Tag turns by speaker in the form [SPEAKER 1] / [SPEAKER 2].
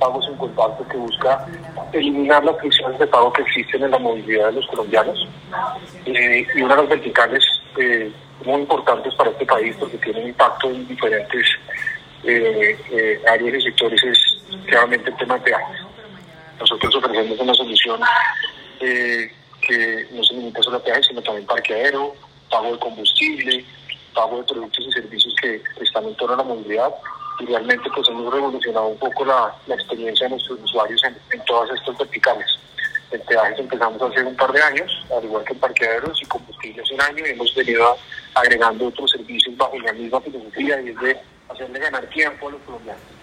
[SPEAKER 1] pagos en contacto que busca eliminar las fricciones de pago que existen en la movilidad de los colombianos. Eh, y una de las verticales eh, muy importantes para este país porque tienen impacto en diferentes eh, áreas y sectores es claramente el tema de peajes. Nosotros ofrecemos una solución que no se limita solo a peajes, sino también parqueadero, pago de combustible, pago de productos y servicios que están en torno a la movilidad y realmente pues hemos revolucionado un poco la, experiencia de nuestros usuarios en, todas estas verticales. En peajes empezamos hace un par de años, al igual que en parqueaderos y combustibles un año y hemos venido agregando otros servicios bajo la misma filosofía y es de hacerle ganar tiempo a los colombianos.